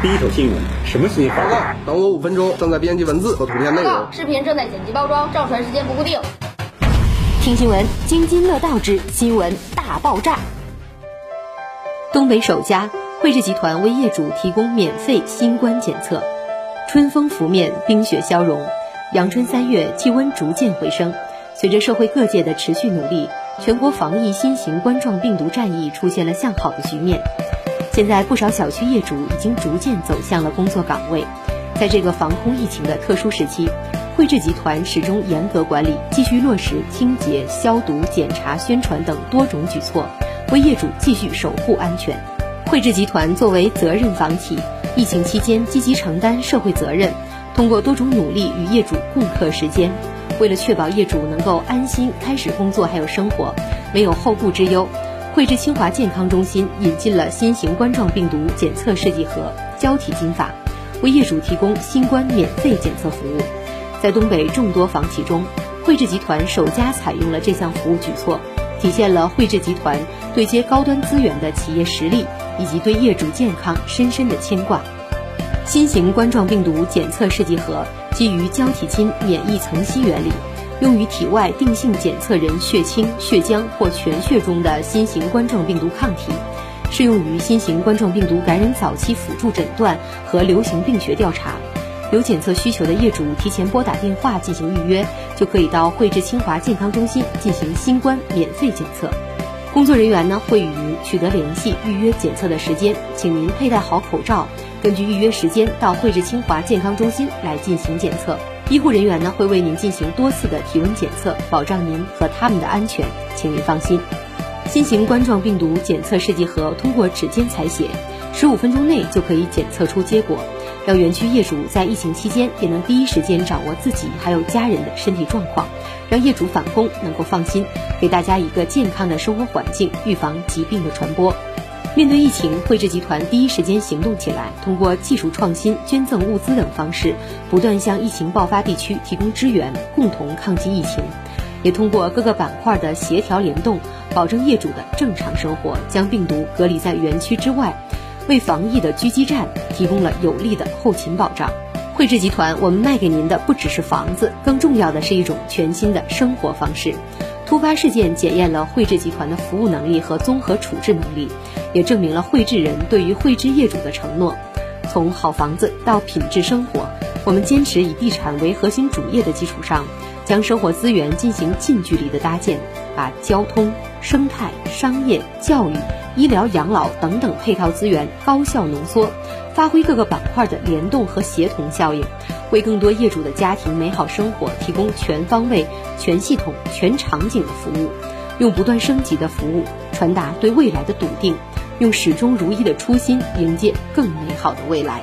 第一手新闻，什么新闻？报告，等我五分钟，正在编辑文字和图片内容。视频正在剪辑包装，上传时间不固定。听新闻，津津乐道之新闻大爆炸。东北首家汇智集团为业主提供免费新冠检测。春风拂面，冰雪消融，阳春三月，气温逐渐回升。随着社会各界的持续努力，全国防疫新型冠状病毒战役出现了向好的局面。现在不少小区业主已经逐渐走向了工作岗位。在这个防控疫情的特殊时期，汇智集团始终严格管理，继续落实清洁、消毒、检查、宣传等多种举措，为业主继续守护安全。汇智集团作为责任房企，疫情期间积极承担社会责任，通过多种努力与业主共克时艰。为了确保业主能够安心开始工作还有生活，没有后顾之忧。汇智清华健康中心引进了新型冠状病毒检测试剂盒、胶体金法，为业主提供新冠免费检测服务。在东北众多房企中，汇智集团首家采用了这项服务举措，体现了汇智集团对接高端资源的企业实力以及对业主健康深深的牵挂。新型冠状病毒检测试剂盒基于胶体金免疫层析原理。用于体外定性检测人血清、血浆或全血中的新型冠状病毒抗体，适用于新型冠状病毒感染早期辅助诊断和流行病学调查。有检测需求的业主提前拨打电话进行预约，就可以到汇智清华健康中心进行新冠免费检测。工作人员呢会与您取得联系，预约检测的时间，请您佩戴好口罩，根据预约时间到汇智清华健康中心来进行检测。医护人员呢会为您进行多次的体温检测，保障您和他们的安全，请您放心。新型冠状病毒检测试剂盒通过指尖采血，十五分钟内就可以检测出结果，让园区业主在疫情期间也能第一时间掌握自己还有家人的身体状况，让业主返工能够放心，给大家一个健康的生活环境，预防疾病的传播。面对疫情，汇智集团第一时间行动起来，通过技术创新、捐赠物资等方式，不断向疫情爆发地区提供支援，共同抗击疫情。也通过各个板块的协调联动，保证业主的正常生活，将病毒隔离在园区之外，为防疫的狙击战提供了有力的后勤保障。汇智集团，我们卖给您的不只是房子，更重要的是一种全新的生活方式。突发事件检验了汇智集团的服务能力和综合处置能力，也证明了汇智人对于汇智业主的承诺。从好房子到品质生活，我们坚持以地产为核心主业的基础上，将生活资源进行近距离的搭建，把交通、生态、商业、教育、医疗、养老等等配套资源高效浓缩。发挥各个板块的联动和协同效应，为更多业主的家庭美好生活提供全方位、全系统、全场景的服务。用不断升级的服务传达对未来的笃定，用始终如一的初心迎接更美好的未来。